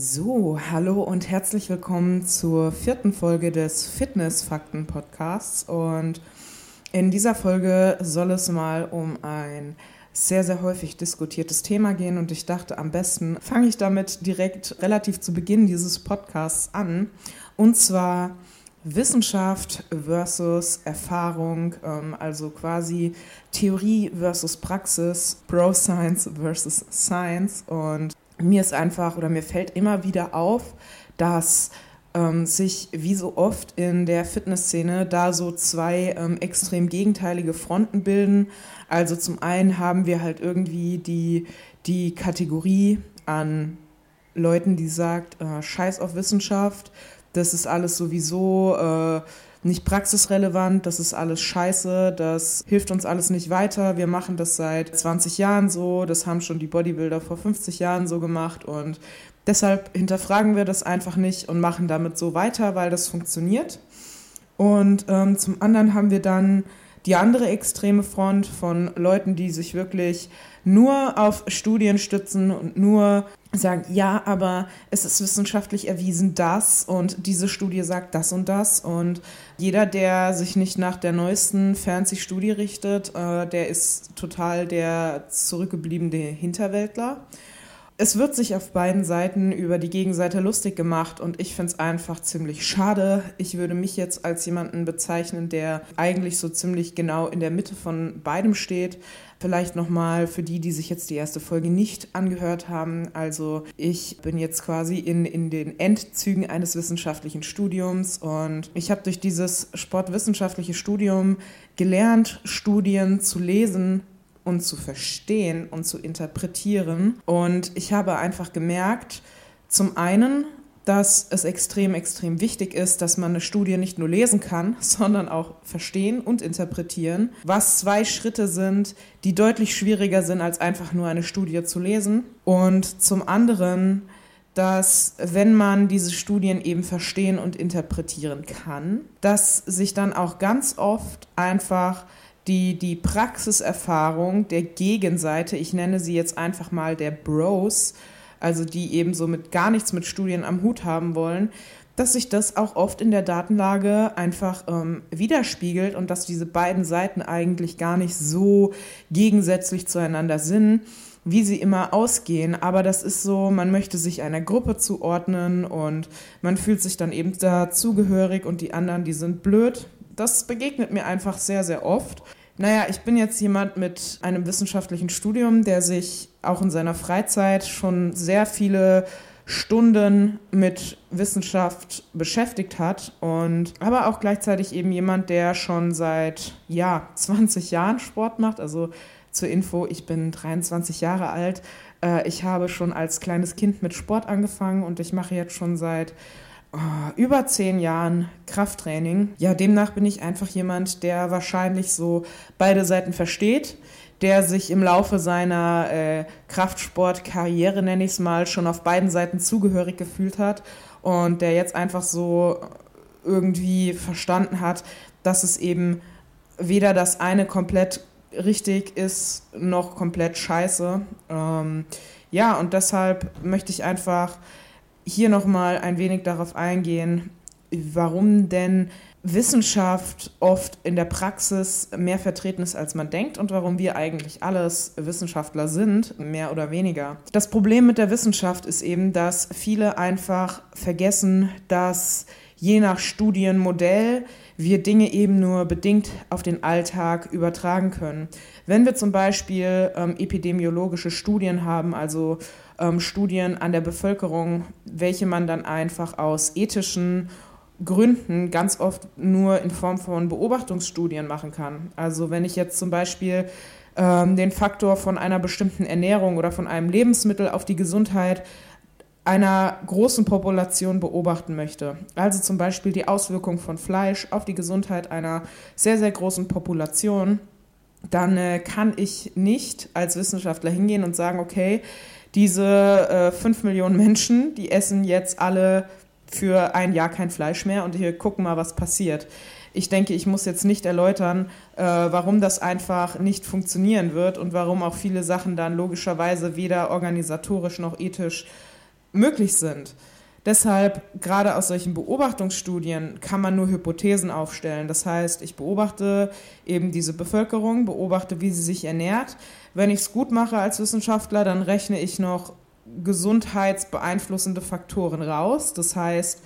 So, hallo und herzlich willkommen zur vierten Folge des Fitness-Fakten-Podcasts. Und in dieser Folge soll es mal um ein sehr, sehr häufig diskutiertes Thema gehen. Und ich dachte, am besten fange ich damit direkt relativ zu Beginn dieses Podcasts an. Und zwar Wissenschaft versus Erfahrung, ähm, also quasi Theorie versus Praxis, Bro Science versus Science. Und mir ist einfach oder mir fällt immer wieder auf, dass ähm, sich wie so oft in der Fitnessszene da so zwei ähm, extrem gegenteilige Fronten bilden. Also zum einen haben wir halt irgendwie die, die Kategorie an Leuten, die sagt, äh, scheiß auf Wissenschaft, das ist alles sowieso äh, nicht praxisrelevant, das ist alles scheiße, das hilft uns alles nicht weiter. Wir machen das seit 20 Jahren so, das haben schon die Bodybuilder vor 50 Jahren so gemacht und deshalb hinterfragen wir das einfach nicht und machen damit so weiter, weil das funktioniert. Und ähm, zum anderen haben wir dann die andere extreme Front von Leuten, die sich wirklich nur auf Studien stützen und nur sagen, ja, aber es ist wissenschaftlich erwiesen das und diese Studie sagt das und das und jeder, der sich nicht nach der neuesten fancy Studie richtet, äh, der ist total der zurückgebliebene Hinterwäldler es wird sich auf beiden Seiten über die Gegenseite lustig gemacht und ich finde es einfach ziemlich schade. Ich würde mich jetzt als jemanden bezeichnen, der eigentlich so ziemlich genau in der Mitte von beidem steht. Vielleicht nochmal für die, die sich jetzt die erste Folge nicht angehört haben. Also ich bin jetzt quasi in, in den Endzügen eines wissenschaftlichen Studiums und ich habe durch dieses sportwissenschaftliche Studium gelernt, Studien zu lesen, und zu verstehen und zu interpretieren. Und ich habe einfach gemerkt, zum einen, dass es extrem, extrem wichtig ist, dass man eine Studie nicht nur lesen kann, sondern auch verstehen und interpretieren, was zwei Schritte sind, die deutlich schwieriger sind, als einfach nur eine Studie zu lesen. Und zum anderen, dass wenn man diese Studien eben verstehen und interpretieren kann, dass sich dann auch ganz oft einfach die, die Praxiserfahrung der Gegenseite, ich nenne sie jetzt einfach mal der Bros, also die eben so mit gar nichts mit Studien am Hut haben wollen, dass sich das auch oft in der Datenlage einfach ähm, widerspiegelt und dass diese beiden Seiten eigentlich gar nicht so gegensätzlich zueinander sind, wie sie immer ausgehen. Aber das ist so, man möchte sich einer Gruppe zuordnen und man fühlt sich dann eben dazugehörig und die anderen, die sind blöd. Das begegnet mir einfach sehr, sehr oft. Naja, ich bin jetzt jemand mit einem wissenschaftlichen Studium, der sich auch in seiner Freizeit schon sehr viele Stunden mit Wissenschaft beschäftigt hat und aber auch gleichzeitig eben jemand, der schon seit ja 20 Jahren Sport macht. Also zur Info, ich bin 23 Jahre alt. Äh, ich habe schon als kleines Kind mit Sport angefangen und ich mache jetzt schon seit über zehn Jahren Krafttraining. Ja, demnach bin ich einfach jemand, der wahrscheinlich so beide Seiten versteht, der sich im Laufe seiner äh, Kraftsportkarriere, nenne ich es mal, schon auf beiden Seiten zugehörig gefühlt hat und der jetzt einfach so irgendwie verstanden hat, dass es eben weder das eine komplett richtig ist, noch komplett scheiße. Ähm, ja, und deshalb möchte ich einfach hier nochmal ein wenig darauf eingehen, warum denn Wissenschaft oft in der Praxis mehr vertreten ist, als man denkt und warum wir eigentlich alles Wissenschaftler sind, mehr oder weniger. Das Problem mit der Wissenschaft ist eben, dass viele einfach vergessen, dass je nach Studienmodell wir Dinge eben nur bedingt auf den Alltag übertragen können. Wenn wir zum Beispiel ähm, epidemiologische Studien haben, also ähm, Studien an der Bevölkerung, welche man dann einfach aus ethischen Gründen ganz oft nur in Form von Beobachtungsstudien machen kann. Also wenn ich jetzt zum Beispiel ähm, den Faktor von einer bestimmten Ernährung oder von einem Lebensmittel auf die Gesundheit einer großen Population beobachten möchte. Also zum Beispiel die Auswirkung von Fleisch auf die Gesundheit einer sehr, sehr großen Population, dann äh, kann ich nicht als Wissenschaftler hingehen und sagen, okay, diese äh, 5 Millionen Menschen, die essen jetzt alle für ein Jahr kein Fleisch mehr und hier gucken mal, was passiert. Ich denke, ich muss jetzt nicht erläutern, äh, warum das einfach nicht funktionieren wird und warum auch viele Sachen dann logischerweise weder organisatorisch noch ethisch möglich sind. Deshalb, gerade aus solchen Beobachtungsstudien, kann man nur Hypothesen aufstellen. Das heißt, ich beobachte eben diese Bevölkerung, beobachte, wie sie sich ernährt. Wenn ich es gut mache als Wissenschaftler, dann rechne ich noch gesundheitsbeeinflussende Faktoren raus. Das heißt,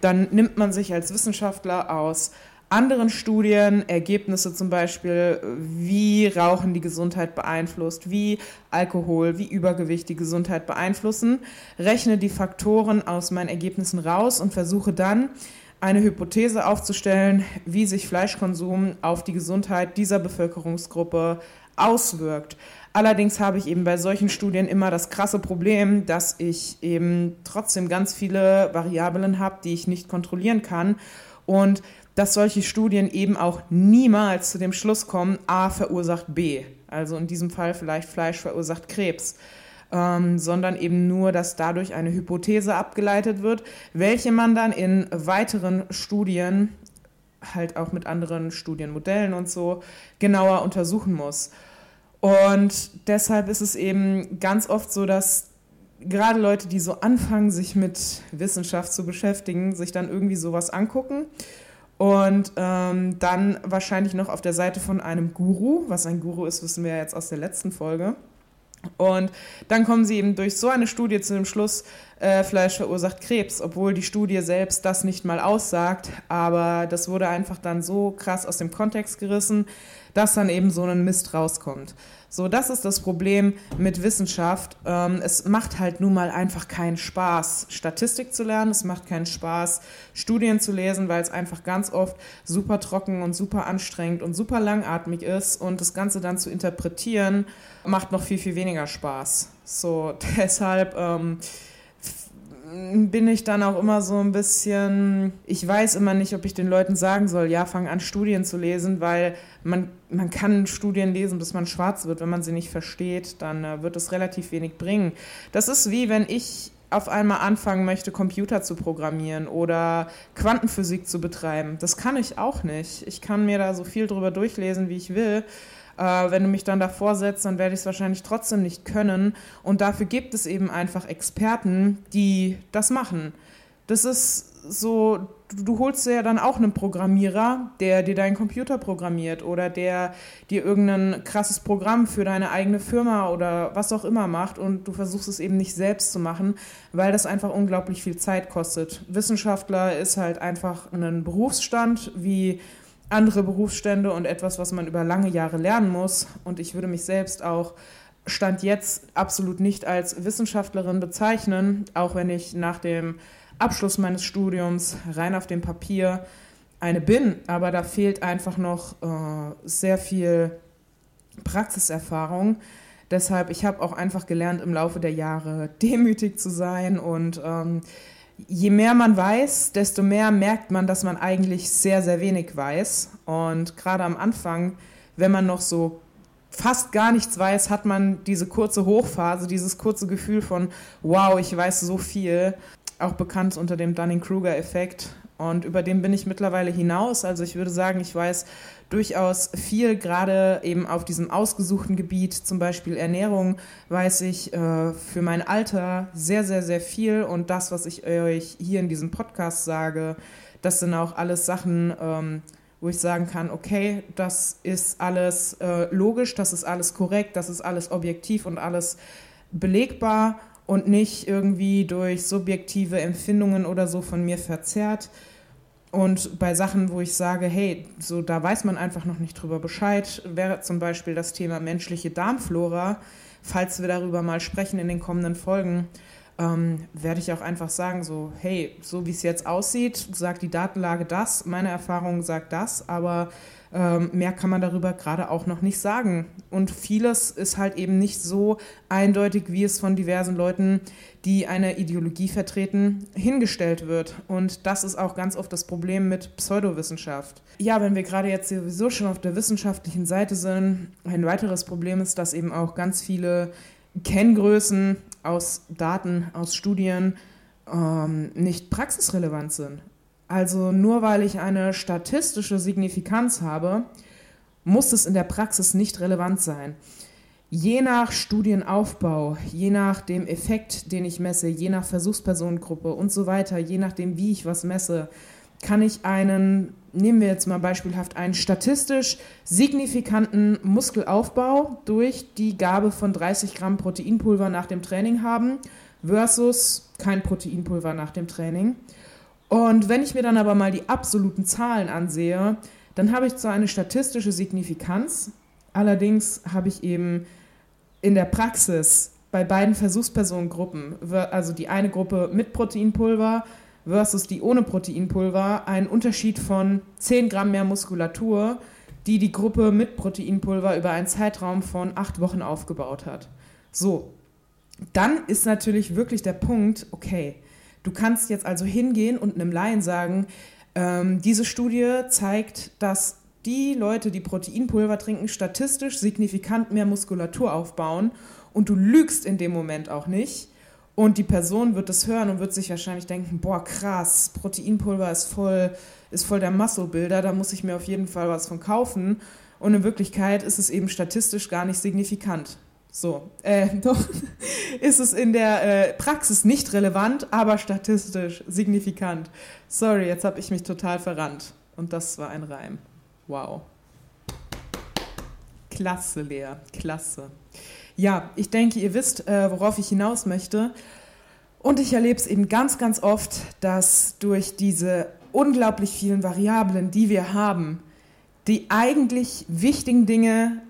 dann nimmt man sich als Wissenschaftler aus anderen Studien, Ergebnisse zum Beispiel, wie Rauchen die Gesundheit beeinflusst, wie Alkohol, wie Übergewicht die Gesundheit beeinflussen, rechne die Faktoren aus meinen Ergebnissen raus und versuche dann eine Hypothese aufzustellen, wie sich Fleischkonsum auf die Gesundheit dieser Bevölkerungsgruppe auswirkt. Allerdings habe ich eben bei solchen Studien immer das krasse Problem, dass ich eben trotzdem ganz viele Variablen habe, die ich nicht kontrollieren kann und dass solche Studien eben auch niemals zu dem Schluss kommen, A verursacht B. Also in diesem Fall vielleicht Fleisch verursacht Krebs. Ähm, sondern eben nur, dass dadurch eine Hypothese abgeleitet wird, welche man dann in weiteren Studien, halt auch mit anderen Studienmodellen und so, genauer untersuchen muss. Und deshalb ist es eben ganz oft so, dass gerade Leute, die so anfangen, sich mit Wissenschaft zu beschäftigen, sich dann irgendwie sowas angucken und ähm, dann wahrscheinlich noch auf der Seite von einem Guru, was ein Guru ist, wissen wir ja jetzt aus der letzten Folge. Und dann kommen sie eben durch so eine Studie zu dem Schluss, äh, Fleisch verursacht Krebs, obwohl die Studie selbst das nicht mal aussagt. Aber das wurde einfach dann so krass aus dem Kontext gerissen, dass dann eben so ein Mist rauskommt. So, das ist das Problem mit Wissenschaft. Ähm, es macht halt nun mal einfach keinen Spaß, Statistik zu lernen. Es macht keinen Spaß, Studien zu lesen, weil es einfach ganz oft super trocken und super anstrengend und super langatmig ist. Und das Ganze dann zu interpretieren, macht noch viel, viel weniger Spaß. So, deshalb. Ähm, bin ich dann auch immer so ein bisschen, ich weiß immer nicht, ob ich den Leuten sagen soll, ja, fang an, Studien zu lesen, weil man, man kann Studien lesen, bis man schwarz wird. Wenn man sie nicht versteht, dann äh, wird es relativ wenig bringen. Das ist wie wenn ich auf einmal anfangen möchte, Computer zu programmieren oder Quantenphysik zu betreiben. Das kann ich auch nicht. Ich kann mir da so viel drüber durchlesen, wie ich will. Äh, wenn du mich dann davor setzt, dann werde ich es wahrscheinlich trotzdem nicht können. Und dafür gibt es eben einfach Experten, die das machen. Das ist so, du, du holst dir ja dann auch einen Programmierer, der dir deinen Computer programmiert oder der dir irgendein krasses Programm für deine eigene Firma oder was auch immer macht und du versuchst es eben nicht selbst zu machen, weil das einfach unglaublich viel Zeit kostet. Wissenschaftler ist halt einfach ein Berufsstand wie andere Berufsstände und etwas, was man über lange Jahre lernen muss. Und ich würde mich selbst auch Stand jetzt absolut nicht als Wissenschaftlerin bezeichnen, auch wenn ich nach dem Abschluss meines Studiums rein auf dem Papier eine bin. Aber da fehlt einfach noch äh, sehr viel Praxiserfahrung. Deshalb, ich habe auch einfach gelernt, im Laufe der Jahre demütig zu sein und ähm, je mehr man weiß, desto mehr merkt man, dass man eigentlich sehr, sehr wenig weiß. Und gerade am Anfang, wenn man noch so fast gar nichts weiß, hat man diese kurze Hochphase, dieses kurze Gefühl von, wow, ich weiß so viel, auch bekannt unter dem Dunning-Kruger-Effekt. Und über den bin ich mittlerweile hinaus. Also ich würde sagen, ich weiß durchaus viel, gerade eben auf diesem ausgesuchten Gebiet, zum Beispiel Ernährung, weiß ich äh, für mein Alter sehr, sehr, sehr viel. Und das, was ich euch hier in diesem Podcast sage, das sind auch alles Sachen, ähm, wo ich sagen kann, okay, das ist alles äh, logisch, das ist alles korrekt, das ist alles objektiv und alles belegbar und nicht irgendwie durch subjektive Empfindungen oder so von mir verzerrt. Und bei Sachen, wo ich sage, hey, so da weiß man einfach noch nicht drüber Bescheid, wäre zum Beispiel das Thema menschliche Darmflora. Falls wir darüber mal sprechen in den kommenden Folgen, ähm, werde ich auch einfach sagen, so, hey, so wie es jetzt aussieht, sagt die Datenlage das, meine Erfahrung sagt das, aber ähm, mehr kann man darüber gerade auch noch nicht sagen. Und vieles ist halt eben nicht so eindeutig, wie es von diversen Leuten, die eine Ideologie vertreten, hingestellt wird. Und das ist auch ganz oft das Problem mit Pseudowissenschaft. Ja, wenn wir gerade jetzt sowieso schon auf der wissenschaftlichen Seite sind, ein weiteres Problem ist, dass eben auch ganz viele Kenngrößen aus Daten, aus Studien ähm, nicht praxisrelevant sind. Also nur weil ich eine statistische Signifikanz habe, muss es in der Praxis nicht relevant sein. Je nach Studienaufbau, je nach dem Effekt, den ich messe, je nach Versuchspersonengruppe und so weiter, je nachdem, wie ich was messe, kann ich einen, nehmen wir jetzt mal beispielhaft, einen statistisch signifikanten Muskelaufbau durch die Gabe von 30 Gramm Proteinpulver nach dem Training haben versus kein Proteinpulver nach dem Training. Und wenn ich mir dann aber mal die absoluten Zahlen ansehe, dann habe ich zwar eine statistische Signifikanz, allerdings habe ich eben in der Praxis bei beiden Versuchspersonengruppen, also die eine Gruppe mit Proteinpulver versus die ohne Proteinpulver, einen Unterschied von 10 Gramm mehr Muskulatur, die die Gruppe mit Proteinpulver über einen Zeitraum von acht Wochen aufgebaut hat. So, dann ist natürlich wirklich der Punkt, okay, du kannst jetzt also hingehen und einem Laien sagen, ähm, diese Studie zeigt, dass die Leute, die Proteinpulver trinken, statistisch signifikant mehr Muskulatur aufbauen und du lügst in dem Moment auch nicht. Und die Person wird das hören und wird sich wahrscheinlich denken, boah, krass, Proteinpulver ist voll, ist voll der Muscle-Builder, da muss ich mir auf jeden Fall was von kaufen. Und in Wirklichkeit ist es eben statistisch gar nicht signifikant. So, äh, doch ist es in der äh, Praxis nicht relevant, aber statistisch signifikant. Sorry, jetzt habe ich mich total verrannt. Und das war ein Reim. Wow. Klasse, Lea, klasse. Ja, ich denke, ihr wisst, äh, worauf ich hinaus möchte. Und ich erlebe es eben ganz, ganz oft, dass durch diese unglaublich vielen Variablen, die wir haben, die eigentlich wichtigen Dinge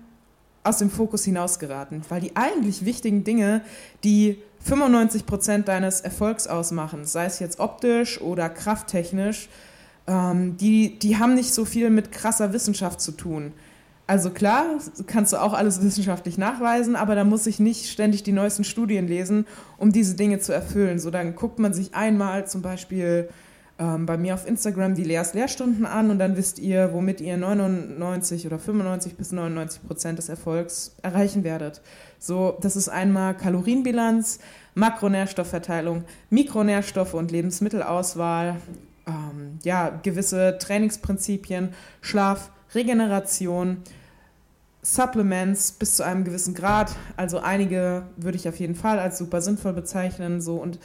aus dem Fokus hinausgeraten. Weil die eigentlich wichtigen Dinge, die 95 Prozent deines Erfolgs ausmachen, sei es jetzt optisch oder krafttechnisch, ähm, die, die haben nicht so viel mit krasser Wissenschaft zu tun. Also klar, kannst du auch alles wissenschaftlich nachweisen, aber da muss ich nicht ständig die neuesten Studien lesen, um diese Dinge zu erfüllen. So, dann guckt man sich einmal zum Beispiel ähm, bei mir auf Instagram die Leas Lehrstunden an und dann wisst ihr, womit ihr 99 oder 95 bis 99 Prozent des Erfolgs erreichen werdet. So, das ist einmal Kalorienbilanz, Makronährstoffverteilung, Mikronährstoffe und Lebensmittelauswahl, ähm, ja, gewisse Trainingsprinzipien, Schlaf, Regeneration, Supplements bis zu einem gewissen Grad. Also einige würde ich auf jeden Fall als super sinnvoll bezeichnen. So und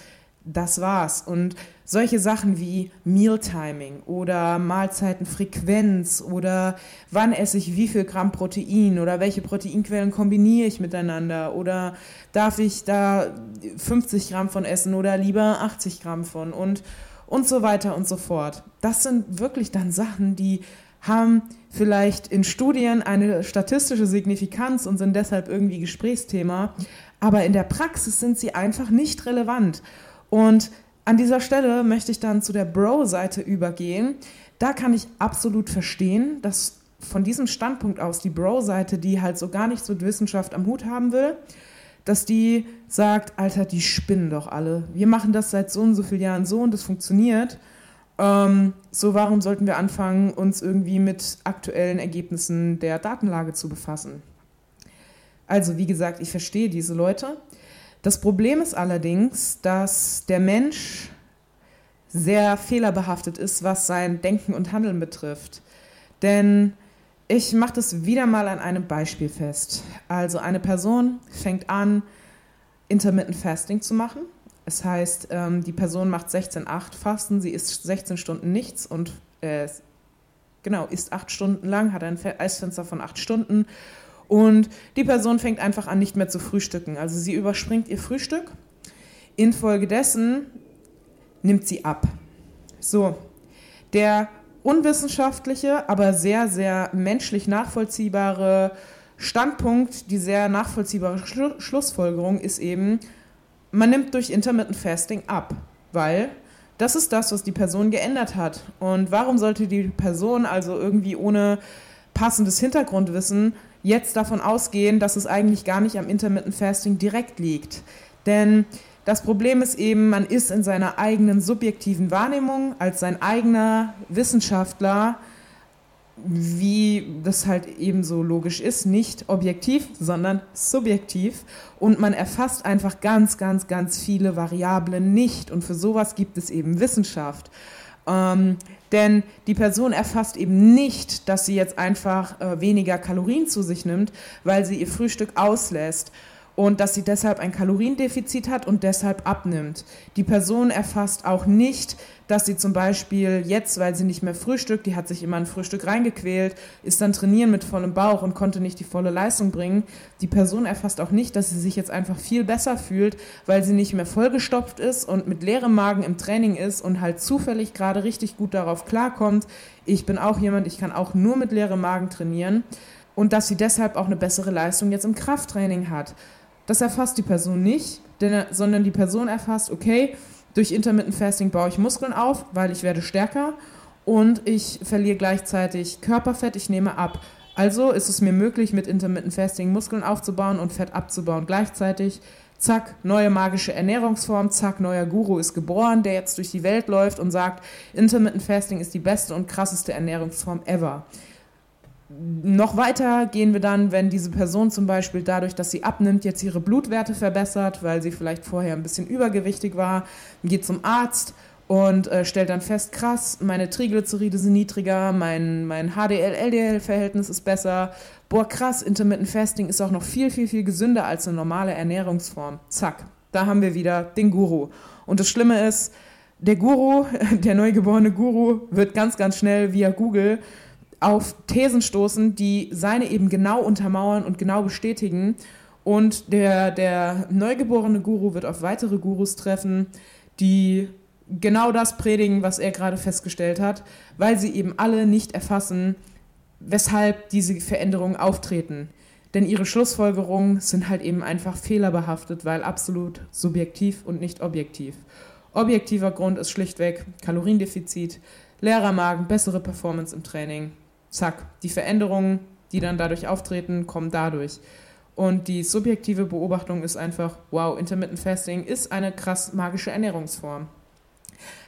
das war's. Und solche Sachen wie Mealtiming oder Mahlzeitenfrequenz oder wann esse ich wie viel Gramm Protein oder welche Proteinquellen kombiniere ich miteinander oder darf ich da 50 Gramm von essen oder lieber 80 Gramm von und und so weiter und so fort. Das sind wirklich dann Sachen, die haben vielleicht in Studien eine statistische Signifikanz und sind deshalb irgendwie Gesprächsthema, aber in der Praxis sind sie einfach nicht relevant. Und an dieser Stelle möchte ich dann zu der Bro-Seite übergehen. Da kann ich absolut verstehen, dass von diesem Standpunkt aus die Bro-Seite, die halt so gar nichts mit Wissenschaft am Hut haben will, dass die sagt, Alter, die spinnen doch alle. Wir machen das seit so und so vielen Jahren so und das funktioniert. Ähm, so, warum sollten wir anfangen, uns irgendwie mit aktuellen Ergebnissen der Datenlage zu befassen? Also, wie gesagt, ich verstehe diese Leute. Das Problem ist allerdings, dass der Mensch sehr fehlerbehaftet ist, was sein Denken und Handeln betrifft. Denn ich mache das wieder mal an einem Beispiel fest. Also eine Person fängt an, Intermittent Fasting zu machen. Das heißt, ähm, die Person macht 16-8 Fasten, sie isst 16 Stunden nichts und äh, genau, isst 8 Stunden lang, hat ein Eisfenster von 8 Stunden und die Person fängt einfach an, nicht mehr zu frühstücken. Also sie überspringt ihr Frühstück. Infolgedessen nimmt sie ab. So, der unwissenschaftliche, aber sehr, sehr menschlich nachvollziehbare Standpunkt, die sehr nachvollziehbare Schlu Schlussfolgerung ist eben, man nimmt durch Intermittent Fasting ab, weil das ist das, was die Person geändert hat. Und warum sollte die Person also irgendwie ohne passendes Hintergrundwissen jetzt davon ausgehen, dass es eigentlich gar nicht am Intermittent Fasting direkt liegt? Denn das Problem ist eben, man ist in seiner eigenen subjektiven Wahrnehmung als sein eigener Wissenschaftler, wie das halt eben so logisch ist, nicht objektiv, sondern subjektiv. Und man erfasst einfach ganz, ganz, ganz viele Variablen nicht. Und für sowas gibt es eben Wissenschaft. Ähm, denn die Person erfasst eben nicht, dass sie jetzt einfach äh, weniger Kalorien zu sich nimmt, weil sie ihr Frühstück auslässt und dass sie deshalb ein Kaloriendefizit hat und deshalb abnimmt. Die Person erfasst auch nicht, dass sie zum Beispiel jetzt, weil sie nicht mehr frühstückt, die hat sich immer ein Frühstück reingequält, ist dann trainieren mit vollem Bauch und konnte nicht die volle Leistung bringen. Die Person erfasst auch nicht, dass sie sich jetzt einfach viel besser fühlt, weil sie nicht mehr vollgestopft ist und mit leerem Magen im Training ist und halt zufällig gerade richtig gut darauf klarkommt. Ich bin auch jemand, ich kann auch nur mit leerem Magen trainieren und dass sie deshalb auch eine bessere Leistung jetzt im Krafttraining hat. Das erfasst die Person nicht, denn, sondern die Person erfasst, okay, durch Intermittent Fasting baue ich Muskeln auf, weil ich werde stärker und ich verliere gleichzeitig Körperfett, ich nehme ab. Also ist es mir möglich, mit Intermittent Fasting Muskeln aufzubauen und Fett abzubauen gleichzeitig. Zack, neue magische Ernährungsform, zack, neuer Guru ist geboren, der jetzt durch die Welt läuft und sagt, Intermittent Fasting ist die beste und krasseste Ernährungsform ever noch weiter gehen wir dann, wenn diese Person zum Beispiel dadurch, dass sie abnimmt, jetzt ihre Blutwerte verbessert, weil sie vielleicht vorher ein bisschen übergewichtig war, geht zum Arzt und äh, stellt dann fest, krass, meine Triglyceride sind niedriger, mein, mein HDL-LDL-Verhältnis ist besser. Boah, krass, Intermittent Fasting ist auch noch viel, viel, viel gesünder als eine normale Ernährungsform. Zack, da haben wir wieder den Guru. Und das Schlimme ist, der Guru, der neugeborene Guru, wird ganz, ganz schnell via Google auf Thesen stoßen, die seine eben genau untermauern und genau bestätigen. Und der, der neugeborene Guru wird auf weitere Gurus treffen, die genau das predigen, was er gerade festgestellt hat, weil sie eben alle nicht erfassen, weshalb diese Veränderungen auftreten. Denn ihre Schlussfolgerungen sind halt eben einfach fehlerbehaftet, weil absolut subjektiv und nicht objektiv. Objektiver Grund ist schlichtweg Kaloriendefizit, leerer Magen, bessere Performance im Training zack, die Veränderungen, die dann dadurch auftreten, kommen dadurch. Und die subjektive Beobachtung ist einfach, wow, Intermittent Fasting ist eine krass magische Ernährungsform.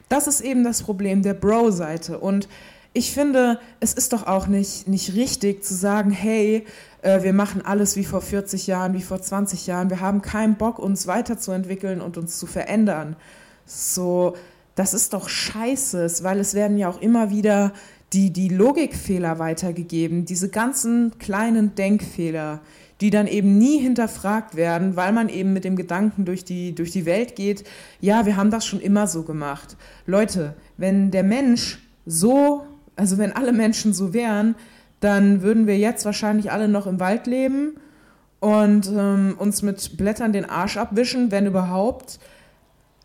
Das ist eben das Problem der Bro-Seite. Und ich finde, es ist doch auch nicht, nicht richtig zu sagen, hey, äh, wir machen alles wie vor 40 Jahren, wie vor 20 Jahren. Wir haben keinen Bock, uns weiterzuentwickeln und uns zu verändern. So, das ist doch scheiße, weil es werden ja auch immer wieder die, die Logikfehler weitergegeben, diese ganzen kleinen Denkfehler, die dann eben nie hinterfragt werden, weil man eben mit dem Gedanken durch die, durch die Welt geht, ja, wir haben das schon immer so gemacht. Leute, wenn der Mensch so, also wenn alle Menschen so wären, dann würden wir jetzt wahrscheinlich alle noch im Wald leben und ähm, uns mit Blättern den Arsch abwischen, wenn überhaupt.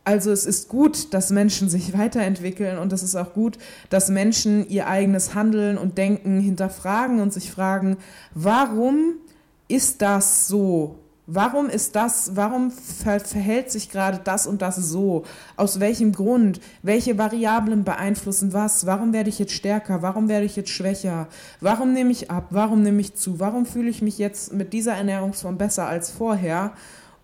Also es ist gut, dass Menschen sich weiterentwickeln und es ist auch gut, dass Menschen ihr eigenes Handeln und Denken hinterfragen und sich fragen, warum ist das so? Warum ist das, warum verhält sich gerade das und das so? Aus welchem Grund? Welche Variablen beeinflussen was? Warum werde ich jetzt stärker? Warum werde ich jetzt schwächer? Warum nehme ich ab? Warum nehme ich zu? Warum fühle ich mich jetzt mit dieser Ernährungsform besser als vorher?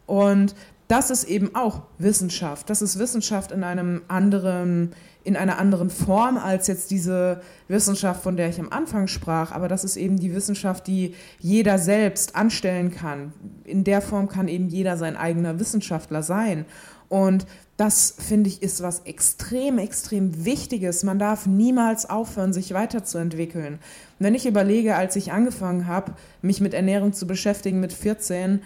Und das ist eben auch Wissenschaft. Das ist Wissenschaft in einem anderen, in einer anderen Form als jetzt diese Wissenschaft, von der ich am Anfang sprach. Aber das ist eben die Wissenschaft, die jeder selbst anstellen kann. In der Form kann eben jeder sein eigener Wissenschaftler sein. Und das, finde ich, ist was extrem, extrem Wichtiges. Man darf niemals aufhören, sich weiterzuentwickeln. Wenn ich überlege, als ich angefangen habe, mich mit Ernährung zu beschäftigen mit 14,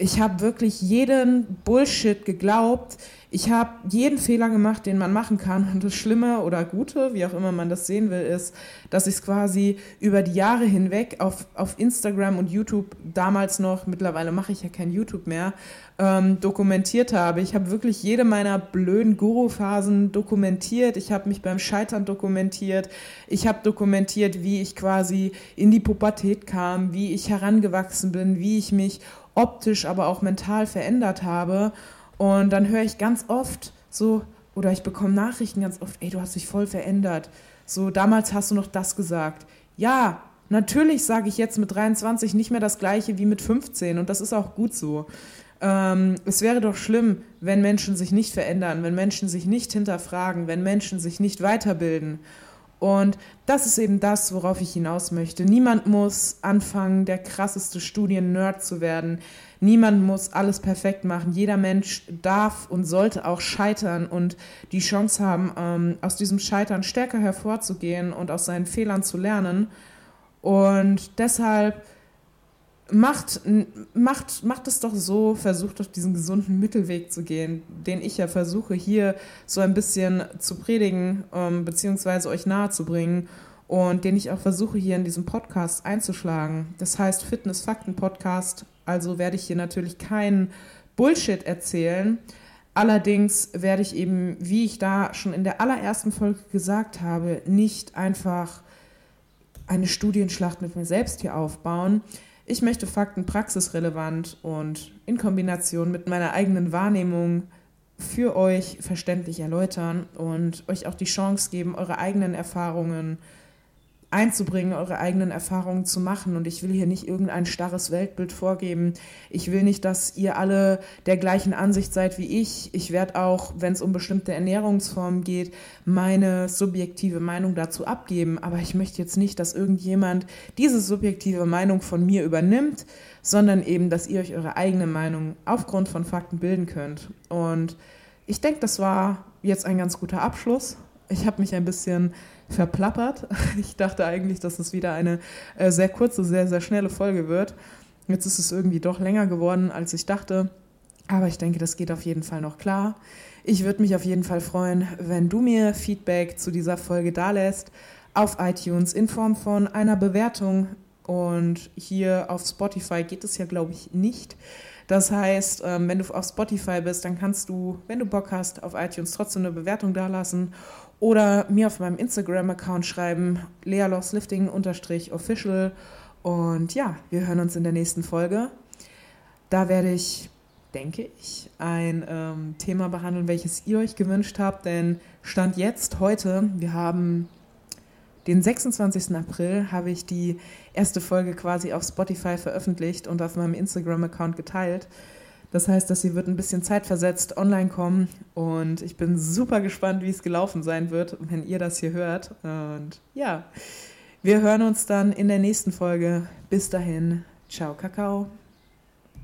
ich habe wirklich jeden Bullshit geglaubt. Ich habe jeden Fehler gemacht, den man machen kann. Und das Schlimme oder Gute, wie auch immer man das sehen will, ist, dass ich es quasi über die Jahre hinweg auf, auf Instagram und YouTube damals noch, mittlerweile mache ich ja kein YouTube mehr, ähm, dokumentiert habe. Ich habe wirklich jede meiner blöden Guru-Phasen dokumentiert. Ich habe mich beim Scheitern dokumentiert. Ich habe dokumentiert, wie ich quasi in die Pubertät kam, wie ich herangewachsen bin, wie ich mich optisch, aber auch mental verändert habe. Und dann höre ich ganz oft so, oder ich bekomme Nachrichten ganz oft, ey, du hast dich voll verändert. So, damals hast du noch das gesagt. Ja, natürlich sage ich jetzt mit 23 nicht mehr das gleiche wie mit 15 und das ist auch gut so. Ähm, es wäre doch schlimm, wenn Menschen sich nicht verändern, wenn Menschen sich nicht hinterfragen, wenn Menschen sich nicht weiterbilden. Und das ist eben das, worauf ich hinaus möchte. Niemand muss anfangen, der krasseste Studien-Nerd zu werden. Niemand muss alles perfekt machen. Jeder Mensch darf und sollte auch scheitern und die Chance haben, ähm, aus diesem Scheitern stärker hervorzugehen und aus seinen Fehlern zu lernen. Und deshalb macht, macht, macht es doch so, versucht doch diesen gesunden Mittelweg zu gehen, den ich ja versuche hier so ein bisschen zu predigen, ähm, beziehungsweise euch nahezubringen und den ich auch versuche hier in diesem Podcast einzuschlagen. Das heißt Fitness-Fakten-Podcast, also werde ich hier natürlich keinen Bullshit erzählen. Allerdings werde ich eben, wie ich da schon in der allerersten Folge gesagt habe, nicht einfach eine Studienschlacht mit mir selbst hier aufbauen, ich möchte Fakten praxisrelevant und in Kombination mit meiner eigenen Wahrnehmung für euch verständlich erläutern und euch auch die Chance geben, eure eigenen Erfahrungen zu einzubringen, eure eigenen Erfahrungen zu machen. Und ich will hier nicht irgendein starres Weltbild vorgeben. Ich will nicht, dass ihr alle der gleichen Ansicht seid wie ich. Ich werde auch, wenn es um bestimmte Ernährungsformen geht, meine subjektive Meinung dazu abgeben. Aber ich möchte jetzt nicht, dass irgendjemand diese subjektive Meinung von mir übernimmt, sondern eben, dass ihr euch eure eigene Meinung aufgrund von Fakten bilden könnt. Und ich denke, das war jetzt ein ganz guter Abschluss. Ich habe mich ein bisschen verplappert. Ich dachte eigentlich, dass es wieder eine äh, sehr kurze, sehr, sehr schnelle Folge wird. Jetzt ist es irgendwie doch länger geworden, als ich dachte. Aber ich denke, das geht auf jeden Fall noch klar. Ich würde mich auf jeden Fall freuen, wenn du mir Feedback zu dieser Folge dalässt auf iTunes in Form von einer Bewertung. Und hier auf Spotify geht es ja, glaube ich, nicht. Das heißt, ähm, wenn du auf Spotify bist, dann kannst du, wenn du Bock hast, auf iTunes trotzdem eine Bewertung dalassen oder mir auf meinem Instagram-Account schreiben, lealoslifting-official. Und ja, wir hören uns in der nächsten Folge. Da werde ich, denke ich, ein ähm, Thema behandeln, welches ihr euch gewünscht habt. Denn Stand jetzt, heute, wir haben den 26. April, habe ich die erste Folge quasi auf Spotify veröffentlicht und auf meinem Instagram-Account geteilt. Das heißt, dass sie wird ein bisschen zeitversetzt online kommen und ich bin super gespannt, wie es gelaufen sein wird, wenn ihr das hier hört. Und ja, wir hören uns dann in der nächsten Folge. Bis dahin, ciao, Kakao.